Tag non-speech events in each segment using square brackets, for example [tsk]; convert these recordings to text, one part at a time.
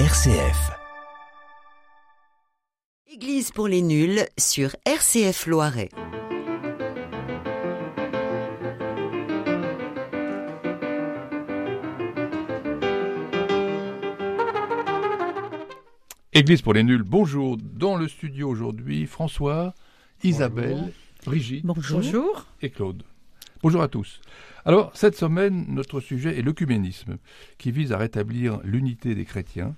RCF. Église pour les nuls sur RCF Loiret. Église pour les nuls, bonjour. Dans le studio aujourd'hui, François, Isabelle, Brigitte Bonjour. et Claude. Bonjour à tous. Alors, cette semaine, notre sujet est l'œcuménisme, qui vise à rétablir l'unité des chrétiens.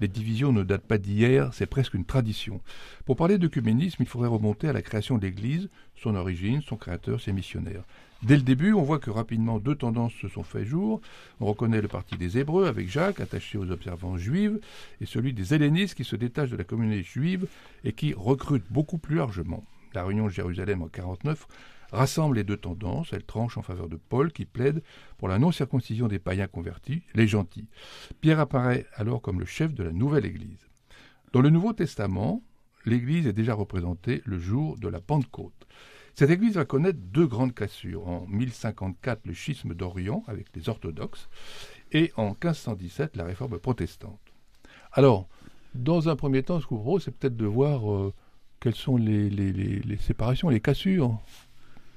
Les divisions ne datent pas d'hier, c'est presque une tradition. Pour parler d'œcuménisme, il faudrait remonter à la création de l'Église, son origine, son créateur, ses missionnaires. Dès le début, on voit que rapidement deux tendances se sont fait jour. On reconnaît le parti des Hébreux avec Jacques, attaché aux observances juives, et celui des hellénistes qui se détachent de la communauté juive et qui recrutent beaucoup plus largement. La réunion de Jérusalem en 49 rassemble les deux tendances. Elle tranche en faveur de Paul qui plaide pour la non-circoncision des païens convertis, les gentils. Pierre apparaît alors comme le chef de la nouvelle Église. Dans le Nouveau Testament, l'Église est déjà représentée le jour de la Pentecôte. Cette Église va connaître deux grandes cassures. En 1054, le schisme d'Orient avec les orthodoxes et en 1517, la réforme protestante. Alors, dans un premier temps, ce qu'on c'est peut-être de voir euh, quelles sont les séparations, les cassures.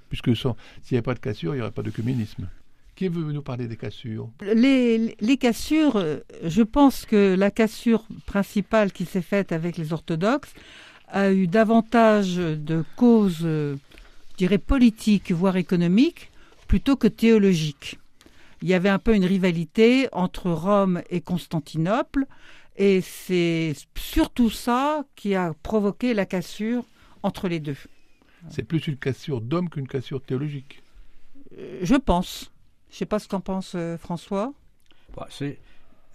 Puisque s'il n'y avait pas de cassure, il n'y aurait pas de communisme. Qui veut nous parler des cassures? Les, les cassures, euh, je pense que la cassure principale qui s'est faite avec les orthodoxes a eu davantage de causes, euh, je dirais, politiques, voire économiques, plutôt que théologiques. Il y avait un peu une rivalité entre Rome et Constantinople, et c'est surtout ça qui a provoqué la cassure entre les deux. C'est plus une cassure d'homme qu'une cassure théologique. Euh, Je pense. Je sais pas ce qu'en pense euh, François. Bah, c'est,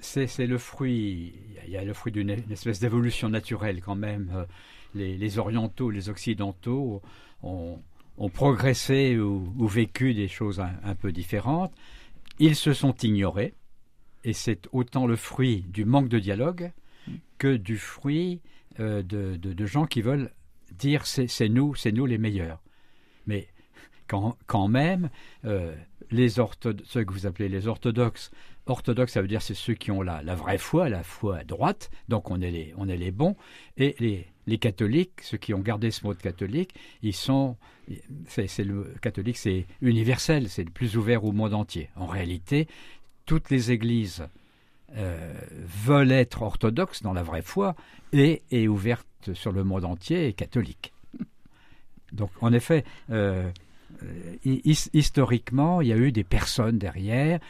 c'est, c'est le fruit, il y a- il y a le fruit d'une une espèce d'évolution naturelle quand même. Euh, Les, les orientaux, les occidentaux ont, ont progressé ou, ou vécu des choses un, un peu différentes. Ils se sont ignorés, et c'est autant le fruit du manque de dialogue que du fruit euh, de, de- de gens qui veulent dire c'est, nous, c'est nous les meilleurs. Mais quand, même, euh, les ceux que vous appelez les orthodoxes, orthodoxes, ça veut dire c'est ceux qui ont la, la vraie foi, la foi à droite, donc on est les, on est les bons, et les, les catholiques, ceux qui ont gardé ce mot de catholique, ils sont, c'est le catholique, c'est universel, c'est le plus ouvert au monde entier. En réalité, toutes les églises euh, veulent être orthodoxes dans la vraie foi et, et ouvertes sur le monde entier et catholiques. Donc, en effet, euh, euh, his- historiquement, il y a eu des personnes derrière.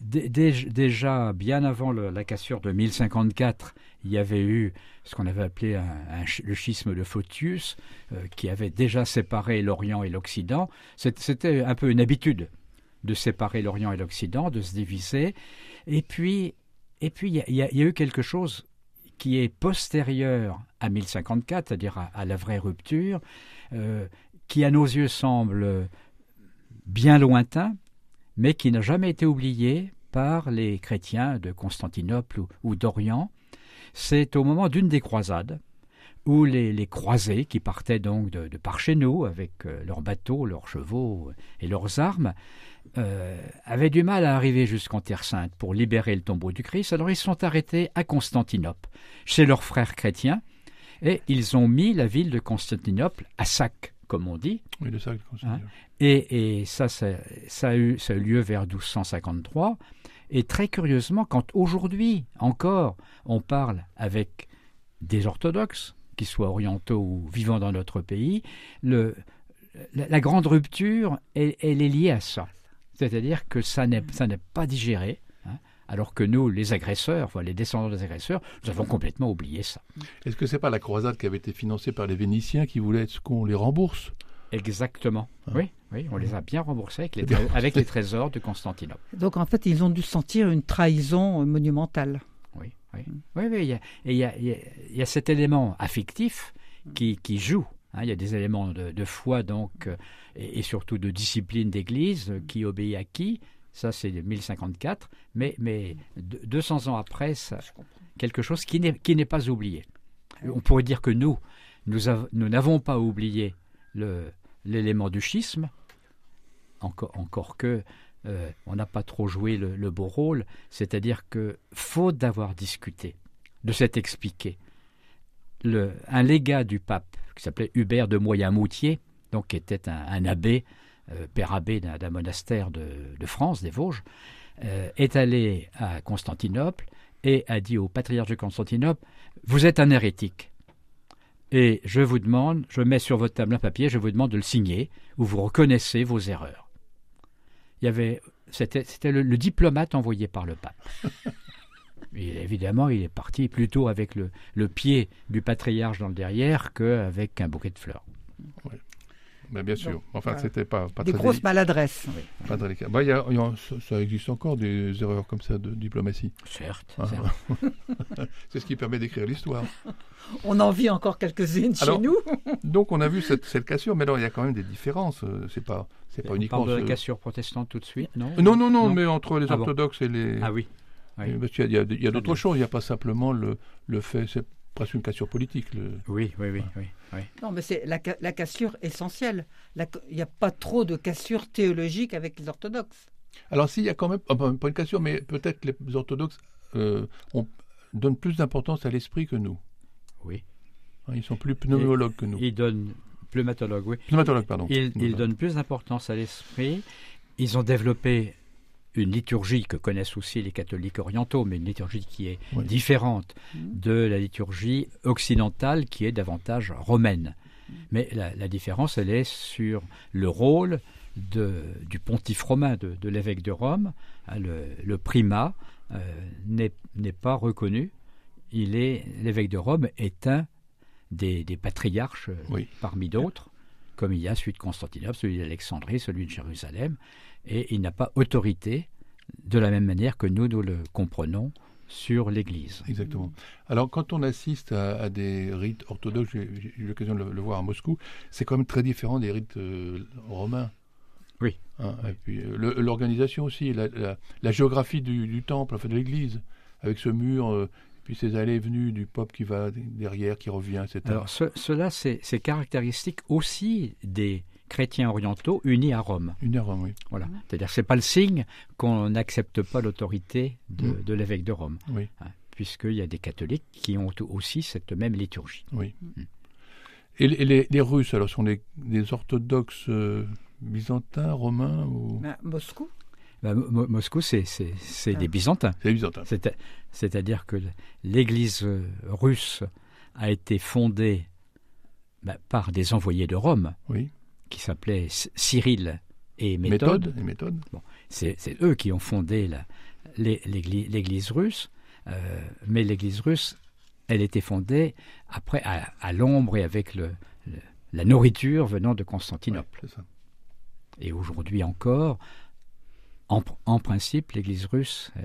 dé- dé- déjà, bien avant la cassure de 1054, il y avait eu ce qu'on avait appelé le schisme de Photius, qui avait déjà séparé l'Orient et l'Occident. C'était un peu une habitude de séparer l'Orient et l'Occident, de se diviser. Et puis, et puis il y, a- eu quelque chose qui est postérieur à 1054, c'est-à-dire à, la vraie rupture, euh, qui à nos yeux semble bien lointain, mais qui n'a jamais été oublié par les chrétiens de Constantinople ou d'Orient. C'est au moment d'une des croisades où les, les croisés, qui partaient donc de, de par chez nous avec euh, leurs bateaux, leurs chevaux et leurs armes, euh, avaient du mal à arriver jusqu'en Terre Sainte pour libérer le tombeau du Christ. Alors ils sont arrêtés à Constantinople, chez leurs frères chrétiens, et ils ont mis la ville de Constantinople à sac, comme on dit. Oui, le sac de Constantinople. Et, et ça, ça, ça a eu, ça a eu lieu vers 1253. Et très curieusement, quand aujourd'hui encore on parle avec des orthodoxes, qu'ils soient orientaux ou vivant dans notre pays, le, la, la grande rupture, elle, elle est liée à ça. C'est-à-dire que ça n'est pas digéré, hein, alors que nous, les agresseurs, enfin, les descendants des agresseurs, nous avons complètement oublié ça. Est-ce que c'est pas la croisade qui avait été financée par les Vénitiens qui voulaient qu'on les rembourse? Exactement. Ah. Oui, oui, on les a bien remboursés avec les, tré- [laughs] avec les trésors de Constantinople. Donc en fait, ils ont dû sentir une trahison monumentale. Oui, oui. Oui, il y a, et il y, a, il y a- il y a cet élément affectif qui, qui joue. hein. il y a des éléments de, de foi, donc, euh, et, et surtout de discipline d'église, euh, qui obéit à qui? Ça, c'est 1054. Mais, mais de- 200 ans après, ça, quelque chose qui n'est pas oublié. On pourrait dire que nous, nous av- nous n'avons pas oublié l'élément du schisme, encore, encore que euh, on n'a pas trop joué le, beau rôle, c'est-à-dire que, faute d'avoir discuté, de s'être expliqué, le, un légat du pape, qui s'appelait Hubert de Moyen-Moutier, donc qui était un, abbé, euh, père abbé d'un monastère de, France, des Vosges, euh, est allé à Constantinople et a dit au patriarche de Constantinople Vous êtes un hérétique. Et je vous demande, je mets sur votre table un papier, je vous demande de le signer, où vous reconnaissez vos erreurs. Il y avait, c'était, le, diplomate envoyé par le pape. [laughs] évidemment, il est parti plutôt avec le, le, pied du patriarche dans le derrière qu'avec un bouquet de fleurs. Mais bien sûr. enfin, c'était pas, pas des grosses maladresses. Pas bah, y a, ça existe encore des erreurs comme ça de diplomatie. Certes. Ah. [laughs] c'est ce qui permet d'écrire l'histoire. [laughs] On en vit encore quelques-unes chez nous. donc, on a vu cette, cette cassure, mais alors il y a quand même des différences. Euh, c'est pas, c'est pas uniquement. On parle de la cassure protestante tout de suite, non non, non non, mais entre les ah orthodoxes et les. Ah oui. Parce qu'il y a, y a d'autres choses. Il n'y a pas simplement le, le fait presque une cassure politique. Le... Oui, oui, oui, oui, Non, mais c'est la, la, cassure essentielle. Il n'y a pas trop de cassure théologique avec les orthodoxes. Alors s'il y a quand même, pas une cassure, mais peut-être les orthodoxes euh, donnent plus d'importance à l'esprit que nous. Oui. Hein, ils sont plus pneumologues que nous. Ils donnent, pneumatologues, oui. Pneumatologues, pardon. Ils, ils donnent plus d'importance à l'esprit. Ils ont développé une liturgie que connaissent aussi les catholiques orientaux, mais une liturgie qui est différente mmh. de la liturgie occidentale qui est davantage romaine. Mmh. Mais la, différence, elle est sur le rôle de, du pontife romain, de, l'évêque de Rome. Hein, le, primat euh, n'est pas reconnu. Il est l'évêque de Rome est un des, patriarches euh, parmi d'autres, comme il y a celui de Constantinople, celui d'Alexandrie, celui de Jérusalem et il n'a pas autorité de la même manière que nous, nous le comprenons sur l'Église. Exactement. Alors, quand on assiste à, des rites orthodoxes, j'ai eu l'occasion de le, voir à Moscou, c'est quand même très différent des rites euh, romains. Oui. Hein, et puis euh, l'organisation aussi, la, géographie du, temple, enfin de l'Église, avec ce mur, euh, puis ces allées et venues du peuple qui va derrière, qui revient, etc. Alors, cela, c'est caractéristique aussi des chrétiens orientaux unis à Rome. Unis à Rome, oui. Voilà. C'est-à-dire c'est pas le signe qu'on n'accepte pas l'autorité de, mm. l'évêque de Rome. Oui. Hein, Puisqu'il y a des catholiques qui ont aussi cette même liturgie. Oui. Mm. Et, les, Russes, alors, sont des, orthodoxes euh, byzantins, romains ou... Bah, Moscou bah, Moscou, c'est ah. des byzantins. C'est byzantins. C'est-à-dire que l'Église euh, russe a été fondée bah, par des envoyés de Rome. Oui qui s'appelait Cyril et Méthode. méthode, Bon, c'est eux qui ont fondé l'Église russe, euh, mais l'Église russe, elle était fondée après à, l'ombre et avec le, la nourriture venant de Constantinople. et aujourd'hui encore, en, en principe, l'Église russe, euh,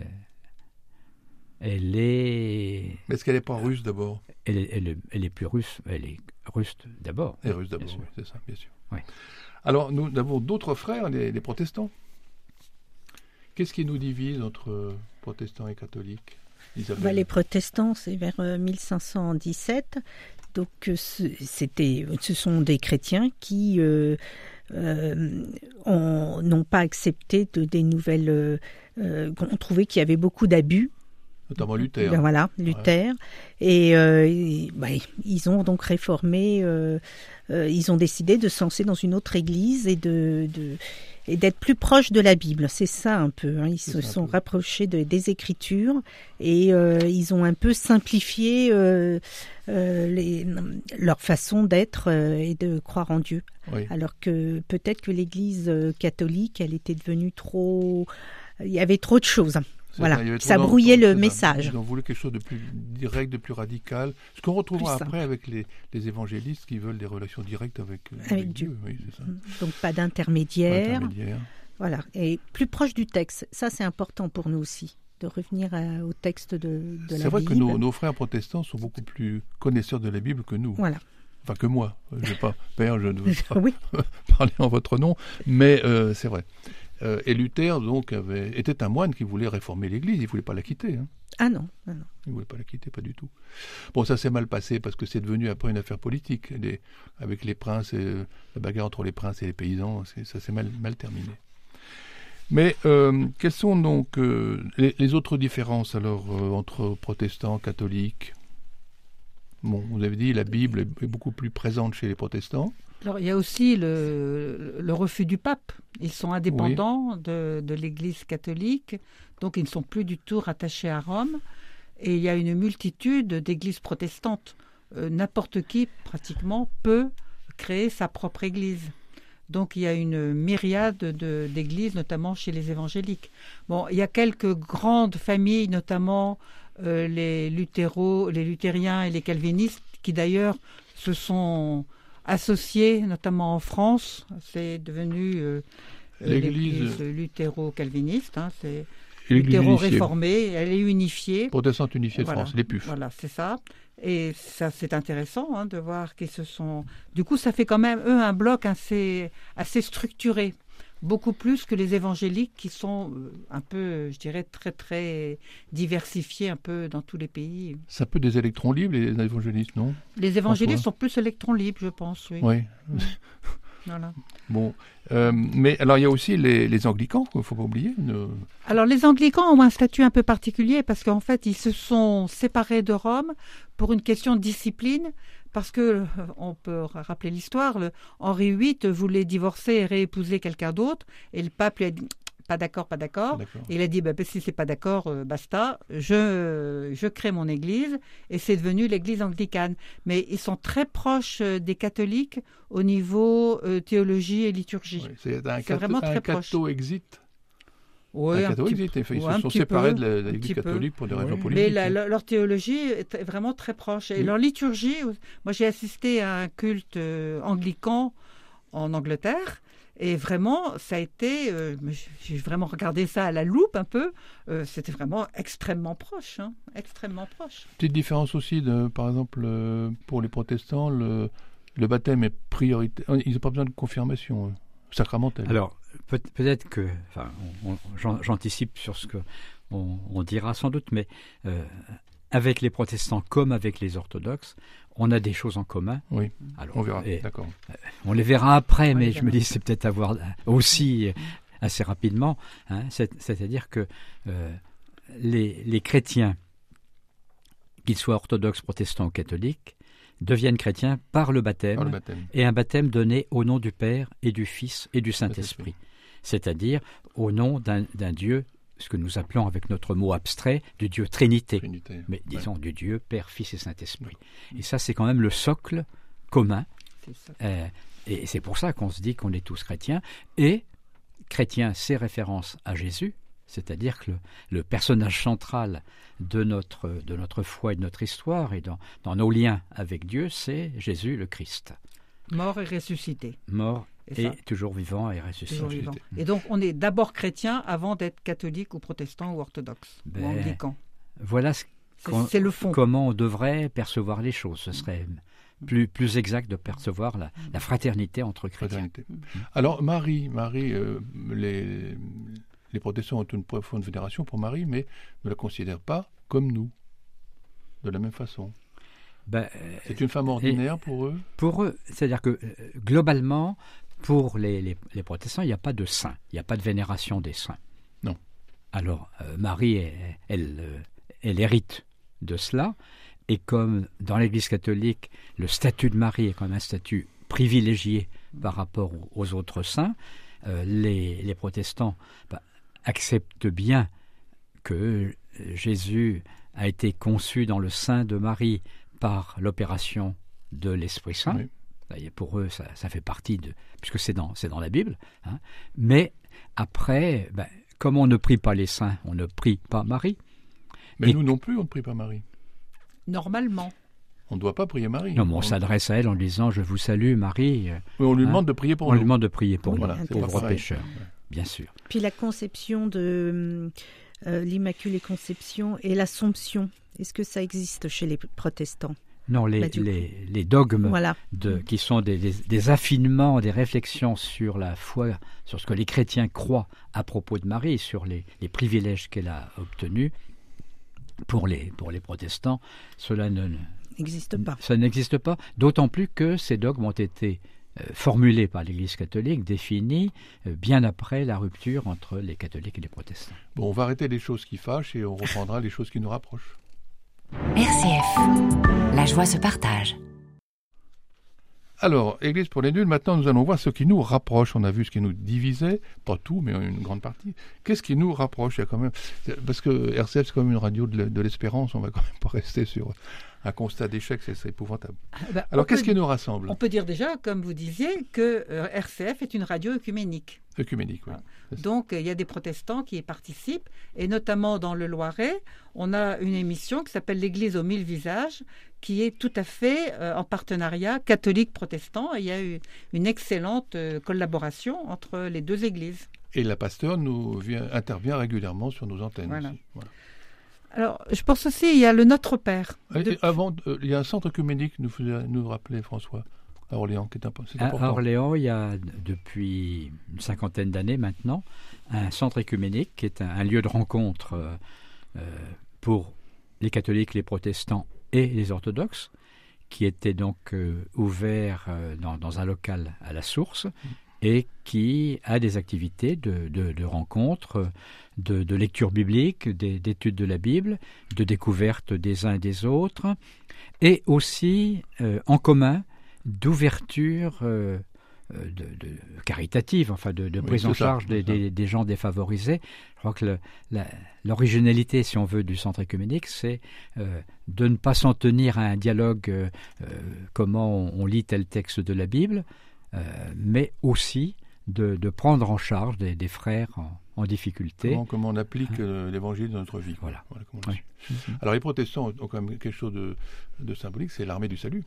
elle est. Mais est-ce qu'elle n'est pas russe d'abord? Elle, elle, elle, est plus russe. Elle est russe d'abord. Elle est russe d'abord, oui, c'est ça, bien sûr. Alors, nous avons d'autres frères, les, protestants. Qu'est-ce qui nous divise entre protestants et catholiques bah, Les protestants, c'est vers 1517. Euh, Donc, euh, c'était, ce sont des chrétiens qui euh, n'ont pas accepté de, des nouvelles. ont trouvé qu'il y avait beaucoup d'abus notamment Luther. Ben voilà, Luther. Et bah, ils ont donc réformé euh, ils ont décidé de se lancer dans une autre église et de, et d'être plus proche de la Bible. C'est ça un peu. Hein. Ils se sont rapprochés des Écritures et euh, ils ont un peu simplifié euh, leur façon d'être et de croire en Dieu. Alors que peut-être que l'Église catholique, elle était devenue trop. Il y avait trop de choses. Voilà, ça brouillait le message. Ils ont voulu quelque chose de plus direct, de plus radical. Ce qu'on retrouvera après avec les, évangélistes qui veulent des relations directes avec, euh, Dieu. Donc pas d'intermédiaire. Voilà, et plus proche du texte. Ça, c'est important pour nous aussi, de revenir au texte de, de la Bible. C'est vrai que nos, frères protestants sont beaucoup plus connaisseurs de la Bible que nous. Voilà. Enfin, que moi. Je pas, Père, je ne veux [laughs] pas [laughs] parler en votre nom, mais euh, c'est vrai. Euh, et Luther donc avait, était un moine qui voulait réformer l'Église, il ne voulait pas la quitter. Hein. Ah non, ah non. Il ne voulait pas la quitter, pas du tout. Bon, ça s'est mal passé parce que c'est devenu après une affaire politique, avec les princes, et, la bagarre entre les princes et les paysans, ça s'est mal, mal terminé. Mais euh, quelles sont donc euh, les, les autres différences alors euh, entre protestants, catholiques? Bon, vous avez dit la Bible est, est beaucoup plus présente chez les protestants. Alors, il y a aussi le, le refus du pape. Ils sont indépendants de, de l'Église catholique, donc ils ne sont plus du tout rattachés à Rome. Et il y a une multitude d'églises protestantes. Euh, N'importe qui, pratiquement, peut créer sa propre église. Donc il y a une myriade de- d'églises, notamment chez les évangéliques. Bon, il y a quelques grandes familles, notamment euh, les luthéros, les luthériens et les calvinistes, qui d'ailleurs se sont associés, notamment en France. C'est devenu euh, euh, L'Église- l'église luthéro-calviniste. hein, c'est luthéro-réformée. Elle est unifiée. protestante unifiée de Voilà. France, les PUF. Voilà, c'est ça. Et ça, c'est intéressant hein, de voir qu'ils se sont. Du coup, ça fait quand même eux un bloc assez, assez structuré, beaucoup plus que les évangéliques qui sont euh, un peu, je dirais, très très diversifiés un peu dans tous les pays. C'est un peu des électrons libres, les évangélistes, non? Les évangélistes sont plus électrons libres, je pense. Oui. Oui. [laughs] Voilà. Bon. Euh, mais alors, il y a aussi les, les anglicans, qu'il ne faut pas oublier. ne- Alors les anglicans ont un statut un peu particulier parce qu'en fait ils se sont séparés de Rome pour une question de discipline parce que euh, on peut rappeler l'histoire, Henri VIII voulait divorcer et réépouser quelqu'un d'autre et le pape lui a dit [tsk] pas d'accord, pas d'accord. Il a dit bah, bah, si c'est pas d'accord, euh, basta, je, je crée mon église et c'est devenu l'église anglicane. Mais ils sont très proches euh, des catholiques au niveau euh, théologie et liturgie. Oui, c'est un, vraiment très proche. catho-exit. Un un petit. Ils ouais, se sont séparés peu, de l'Église petit peu. catholique pour des raisons Oui. Mais politiques. la- leur, leur théologie est vraiment très proche. Et Oui. leur liturgie, moi j'ai assisté à un culte euh, anglican en Angleterre. Et vraiment, ça a été, euh, mais j'ai- vraiment regardé ça à la loupe un peu, euh, c'était vraiment extrêmement proche, hein, extrêmement proche. Petite différence aussi, de, par exemple, pour les protestants, le, le baptême est prioritaire. Ils n'ont pas besoin de confirmation sacramentelle. Alors, peut- peut-être que, enfin, on- on- j'an- j'anticipe sur ce que on, on dira sans doute, mais euh, avec les protestants comme avec les orthodoxes, on a des choses en commun. Oui, Alors, on verra. D'accord. on les verra après, mais je me dis c'est peut-être à voir aussi assez rapidement. hein. C'est- C'est-à-dire que euh, les, les chrétiens, qu'ils soient orthodoxes, protestants ou catholiques, deviennent chrétiens par le baptême, Par le baptême. et un baptême donné au nom du Père et du Fils et du Saint-Esprit, c'est-à-dire au nom d'un Dieu, ce que nous appelons avec notre mot abstrait, du Dieu Trinité, Trinité. mais Ouais. disons du Dieu Père, Fils et Saint-Esprit. Et ça, c'est quand même le socle commun, euh, et c'est pour ça qu'on se dit qu'on est tous chrétiens, et chrétien, c'est référence à Jésus, c'est-à-dire que le, le personnage central de notre, de notre foi et de notre histoire et dans, dans nos liens avec Dieu, c'est Jésus le Christ, Mort et ressuscité. mort Et toujours vivant et ressuscité. vivant. Et donc on est d'abord chrétien avant d'être catholique ou protestant ou orthodoxe Ben, ou anglican. Voilà ce- C'est le fond. comment on devrait percevoir les choses. Ce serait plus, plus exact de percevoir la, la fraternité entre chrétiens. Fraternité. Alors, Marie, Marie euh, les, les protestants ont une profonde vénération pour Marie, mais ne la considèrent pas comme nous, de la même façon. Ben, euh, C'est une femme ordinaire pour eux? pour eux, c'est-à-dire que euh, globalement, pour les, les- les protestants, il n'y a pas de saint, il n'y a pas de vénération des saints. Non. Alors, euh, Marie, elle, elle, euh, elle hérite de cela, et comme dans l'Église catholique, le statut de Marie est même un statut privilégié par rapport aux, aux autres saints, euh, les, les protestants ben, acceptent bien que Jésus a été conçu dans le sein de Marie par l'opération de l'Esprit Saint. Oui. Pour eux, ça, ça fait partie de... puisque c'est dans, c'est dans la Bible. hein. Mais après, ben, comme on ne prie pas les saints, on ne prie pas Marie. Mais Et- nous non plus, on ne prie pas Marie. Normalement. On ne doit pas prier Marie. Non, mais on s'adresse à elle en lui disant Je vous salue, Marie. Euh, Oui, on lui Hein demande de prier pour on nous. lui demande de prier pour Oui, nous, Voilà, c'est pas pauvres pécheurs, bien sûr. Puis la conception de euh, l'Immaculée Conception et l'Assomption, est-ce que ça existe chez les protestants? Non, les, Bah, les, les dogmes Voilà. de, qui sont des, des- des affinements, des réflexions sur la foi, sur ce que les chrétiens croient à propos de Marie, sur les, les privilèges qu'elle a obtenus. Pour les, pour les protestants, cela ne, N'existe pas. ça n'existe pas, d'autant plus que ces dogmes ont été formulée par l'Église catholique, définie bien après la rupture entre les catholiques et les protestants. Bon, on va arrêter les choses qui fâchent et on reprendra les choses qui nous rapprochent. RCF, la joie se partage. Alors, Église pour les nuls, maintenant nous allons voir ce qui nous rapproche. On a vu ce qui nous divisait, pas tout, mais une grande partie. Qu'est-ce qui nous rapproche? Il y a quand même... Parce que RCF, c'est comme une radio de l'espérance, on va quand même pas rester sur un constat d'échec, c'est épouvantable. Ah, bah, Alors, qu'est-ce qui nous rassemble? On peut dire déjà, comme vous disiez, que euh, RCF est une radio œcuménique. Œcuménique, oui. Donc, il y a des protestants qui y participent, et notamment dans le Loiret, on a une émission qui s'appelle L'Église aux mille visages, qui est tout à fait euh, en partenariat catholique-protestant. Il y a eu une excellente euh, collaboration entre les deux églises. Et la pasteur nous vient, intervient régulièrement sur nos antennes. Aussi. Alors, je pense aussi, il y a le Notre Père. avant, euh, il y a un centre œcuménique, nous, nous rappelait François, à Orléans, qui est, important. À Orléans, il y a depuis une cinquantaine d'années maintenant, un centre œcuménique qui est un, lieu de rencontre euh, euh, pour les catholiques, les protestants et les orthodoxes, qui était donc ouvert dans, dans, un local à la source et qui a des activités de, de, rencontres, de, lecture biblique, d'études de la Bible, de découverte des uns et des autres, et aussi euh, en commun d'ouverture euh, euh, de, caritative, enfin de, prise en charge des, gens défavorisés. Je crois que l'originalité, si on veut, du centre écuménique, c'est de ne pas s'en tenir à un dialogue comment on, lit tel texte de la Bible, euh, mais aussi de, prendre en charge des, frères en, difficulté. Comment, on applique euh, l'évangile dans notre vie. Voilà. Alors les protestants ont quand même quelque chose de, symbolique, c'est l'armée du salut.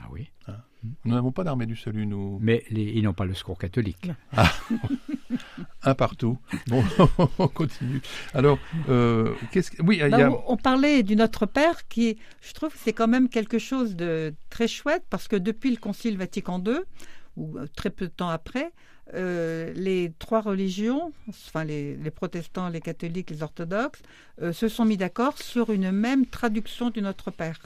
Ah oui. Hein nous n'avons pas d'armée du salut, nous. Mais ils n'ont pas le secours catholique. Ah. [laughs] Un partout. Bon, [laughs] on continue. Alors, euh, qu'est-ce que... Oui, bah, on parlait du Notre Père, qui, je trouve, c'est quand même quelque chose de très chouette, parce que depuis le Concile Vatican II, ou euh, très peu de temps après, euh, les trois religions, enfin les, protestants, les catholiques, les orthodoxes, se sont mis d'accord sur une même traduction du Notre Père.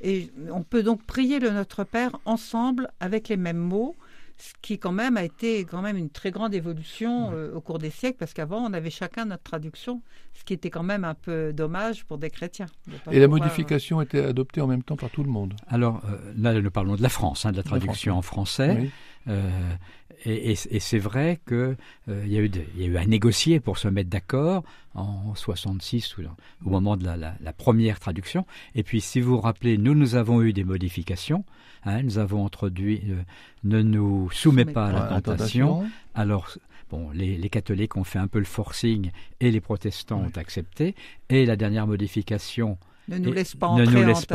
Et on peut donc prier le Notre Père ensemble avec les mêmes mots, ce qui quand même a été quand même une très grande évolution euh, au cours des siècles, parce qu'avant on avait chacun notre traduction, ce qui était quand même un peu dommage pour des chrétiens. Et la modification était adoptée en même temps par tout le monde. Alors euh, là, nous parlons de la France, hein, de la traduction en français. Euh, et, c'est vrai qu'il il y, a eu à négocier pour se mettre d'accord en 66 au moment de la, première traduction. Et puis, si vous vous rappelez, nous, nous avons eu des modifications. Hein, nous avons introduit euh, ne nous soumets pas à la tentation. Alors, bon, les, catholiques ont fait un peu le forcing et les protestants ont accepté. Et la dernière modification ne nous laisse pas,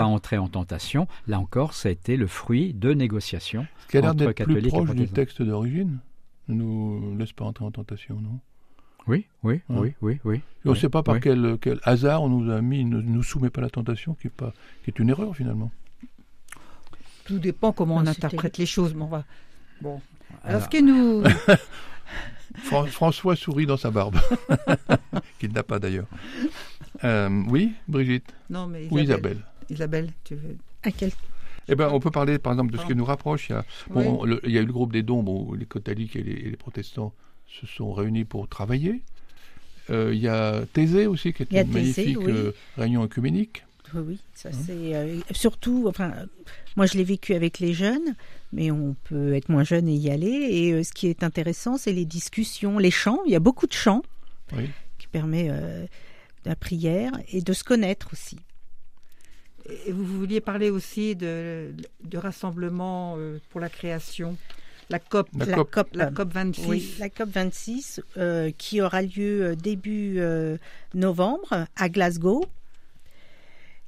entrer, en tentation. Là encore, ça a été le fruit de négociations Ce qui a l'air d'être plus proche du texte d'origine. Ne nous laisse pas entrer en tentation, non? Oui, oui, hein oui, oui, oui. on ne sait pas par quel, quel, hasard on nous a mis ne nous soumet pas à la tentation, qui est, pas, qui est une erreur finalement. Tout dépend comment on interprète les choses. Bon, va... bon. Alors, ce qui nous. [laughs] François sourit dans sa barbe, [laughs] qu'il n'a pas d'ailleurs. Euh, oui, Brigitte Non, mais Isabelle. Isabelle. Isabelle, tu veux. À quel eh ben, on peut parler, par exemple, de ce qui nous rapproche. Il y a, bon, il y a eu le groupe des dons, où les catholiques et les protestants se sont réunis pour travailler. Euh, il y a Thésée aussi, qui est une magnifique euh, réunion œcuménique. Oui, ça hein c'est euh, surtout. Enfin, moi je l'ai vécu avec les jeunes, mais on peut être moins jeune et y aller. Et ce qui est intéressant, c'est les discussions, les chants. Il y a beaucoup de chants qui permet la prière et de se connaître aussi. Et vous vouliez parler aussi de, de rassemblement pour la création la COP, la, COP, la COP 26. la COP 26 euh, qui aura lieu euh, début euh, novembre à Glasgow.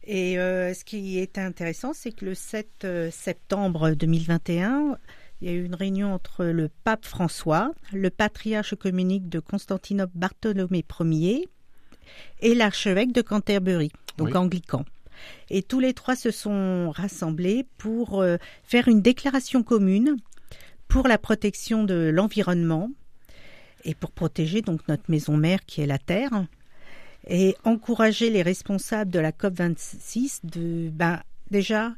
Et ce qui est intéressant, c'est que le 7 septembre 2021, il y a eu une réunion entre le pape François, le patriarche communique de Constantinople Bartholomé Ier et l'archevêque de Canterbury, donc anglican. Et tous les trois se sont rassemblés pour faire une déclaration commune pour la protection de l'environnement et pour protéger donc notre maison mère qui est la Terre et encourager les responsables de la COP 26 de ben, déjà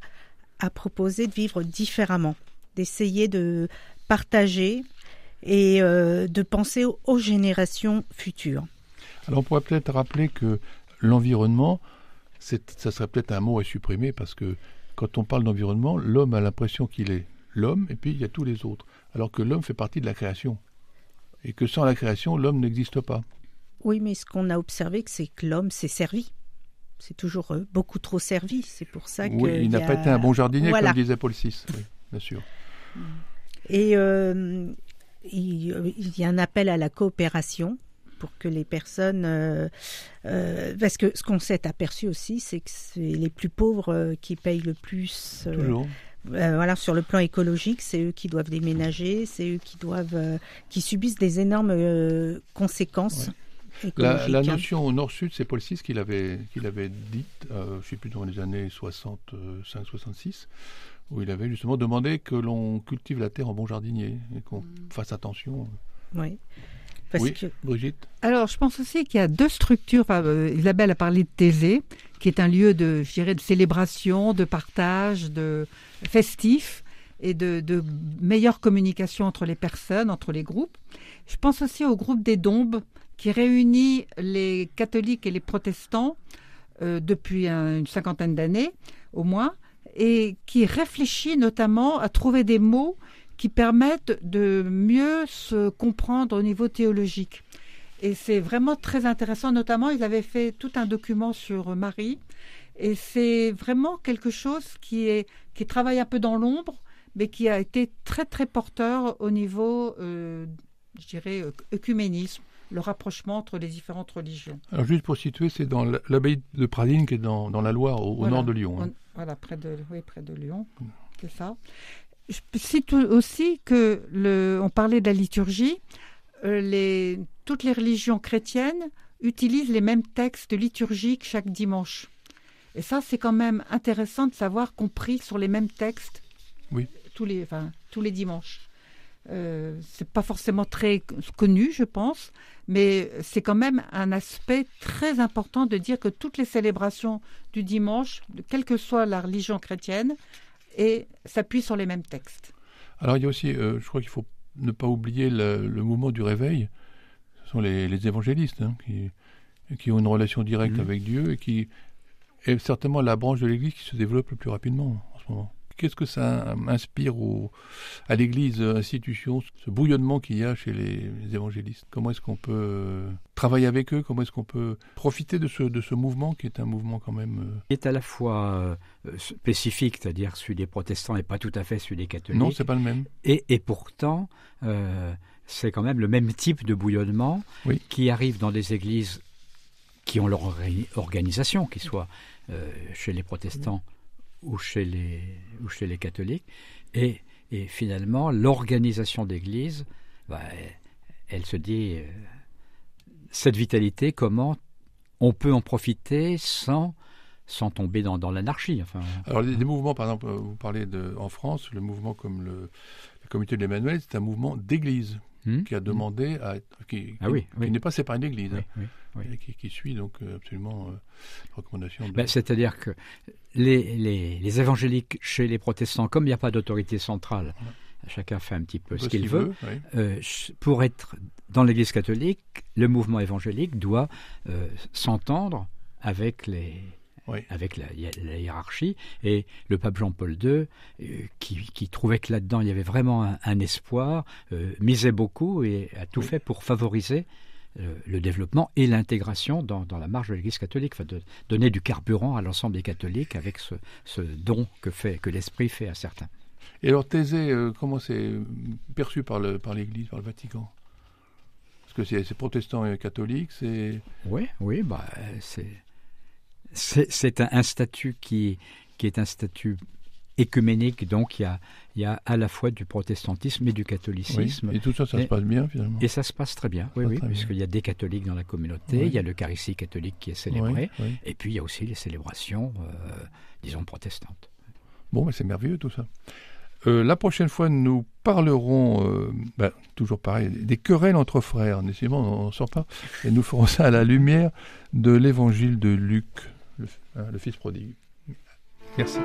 à proposer de vivre différemment d'essayer de partager et euh, de penser aux, aux générations futures. Alors on pourrait peut-être rappeler que l'environnement, ça serait peut-être un mot à supprimer parce que quand on parle d'environnement, l'homme a l'impression qu'il est l'homme et puis il y a tous les autres. Alors que l'homme fait partie de la création. Et que sans la création, l'homme n'existe pas. Oui, mais ce qu'on a observé, c'est que l'homme s'est servi. C'est toujours euh, beaucoup trop servi. C'est pour ça que. Oui, il n'a pas été un bon jardinier, Voilà. comme disait Paul VI. Oui, bien sûr. Et euh, il, il y a un appel à la coopération pour que les personnes, euh, euh, parce que ce qu'on s'est aperçu aussi, c'est que c'est les plus pauvres euh, qui payent le plus. Toujours. euh, voilà, sur le plan écologique, c'est eux qui doivent déménager, c'est eux qui doivent, euh, qui subissent des énormes euh, conséquences. La, écologiques, la hein. notion au nord-sud, c'est Paul VI qui l'avait, qui l'avait dite, je ne sais plus, dans les années 65-66, où il avait justement demandé que l'on cultive la terre en bon jardinier et qu'on fasse attention. Oui. Parce oui, que Brigitte Alors, je pense aussi qu'il y a deux structures. Enfin, euh, Isabelle a parlé de Thésée, qui est un lieu de, je dirais, de célébration, de partage, de festif et de, de meilleure communication entre les personnes, entre les groupes. Je pense aussi au groupe des Dombes, qui réunit les catholiques et les protestants euh, depuis un- une cinquantaine d'années, au moins, et qui réfléchit notamment à trouver des mots qui permettent de mieux se comprendre au niveau théologique. Et c'est vraiment très intéressant. Notamment, ils avaient fait tout un document sur Marie. Et c'est vraiment quelque chose qui, est, qui travaille un peu dans l'ombre, mais qui a été très, très porteur au niveau, euh, je dirais, œcuménisme, le rapprochement entre les différentes religions. Alors juste pour situer, c'est dans l'abbaye de Pradines qui est dans, dans la Loire, au, nord de Lyon. hein. Voilà, près de, oui, près de Lyon. C'est ça. Je cite aussi que le, on parlait de la liturgie. euh, les, toutes les religions chrétiennes utilisent les mêmes textes liturgiques chaque dimanche. Et ça, c'est quand même intéressant de savoir qu'on prie sur les mêmes textes Oui. tous, les, enfin, tous les dimanches. Euh, c'est pas forcément très connu, je pense, mais c'est quand même un aspect très important de dire que toutes les célébrations du dimanche, quelle que soit la religion chrétienne, et s'appuient sur les mêmes textes. Alors il y a aussi, euh, je crois qu'il faut ne pas oublier le, le mouvement du réveil. Ce sont les, les évangélistes hein, qui, qui ont une relation directe Mhm. avec Dieu et qui est certainement la branche de l'Église qui se développe le plus rapidement en ce moment. Qu'est-ce que ça inspire au, à l'Église, institution, ce bouillonnement qu'il y a chez les, les évangélistes? Comment est-ce qu'on peut euh, travailler avec eux? Comment est-ce qu'on peut profiter de ce, de ce mouvement qui est un mouvement quand même... euh, Qui est à la fois euh, spécifique, c'est-à-dire celui des protestants et pas tout à fait celui des catholiques. Non, c'est pas le même. Et, et pourtant, euh, c'est quand même le même type de bouillonnement Oui. qui arrive dans des églises qui ont leur orga- organisation, qu'ils soient euh, chez les protestants ou chez les, ou chez les catholiques. Et, et finalement, l'organisation d'église, bah, elle, se dit, euh, cette vitalité, comment on peut en profiter sans, sans tomber dans, dans l'anarchie. Enfin, Alors, des mouvements, par exemple, euh, vous parlez de, en France, le mouvement comme le, le comité de l'Emmanuel, c'est un mouvement d'église hmm? qui a demandé à être, qui, Ah qui- oui, qui oui. n'est pas séparé d'église, oui, hein, qui, qui suit donc euh, absolument euh, les recommandations. De... Ben, C'est-à-dire que les, les, les évangéliques chez les protestants, comme il n'y a pas d'autorité centrale, chacun fait un petit peu ce qu'il veut. euh, pour être dans l'Église catholique, le mouvement évangélique doit euh, s'entendre avec les Oui. avec la, hi- la hiérarchie et le pape Jean-Paul II euh, qui, qui trouvait que là-dedans il y avait vraiment un, un espoir euh, misait beaucoup et a tout Oui. fait pour favoriser euh, le développement et l'intégration dans, dans la marche de l'Église catholique, enfin, de donner du carburant à l'ensemble des catholiques avec ce, ce don que fait que l'Esprit fait à certains. Et alors, Thésée, comment c'est perçu par le par l'Église, par le Vatican? Parce que c'est c'est protestant et catholique, c'est Oui, oui, bah, c'est c'est un, un statut qui qui est un statut écuménique, donc il y a il y a à la fois du protestantisme et du oui. catholicisme. Et tout ça, ça Mais- se passe bien finalement. Et ça se passe très bien, oui, Ça puisqu'il y a des catholiques dans la communauté, Oui. il y a l'Eucharistie catholique qui est célébrée, et puis il y a aussi les célébrations, euh, disons, protestantes. Bon, ben, c'est merveilleux tout ça. Euh, la prochaine fois, nous parlerons, euh, ben, toujours pareil, des querelles entre frères. Décidément, on n'en sort pas. Et nous ferons ça à la lumière de l'évangile de Luc, le, hein, le fils prodigue. Merci.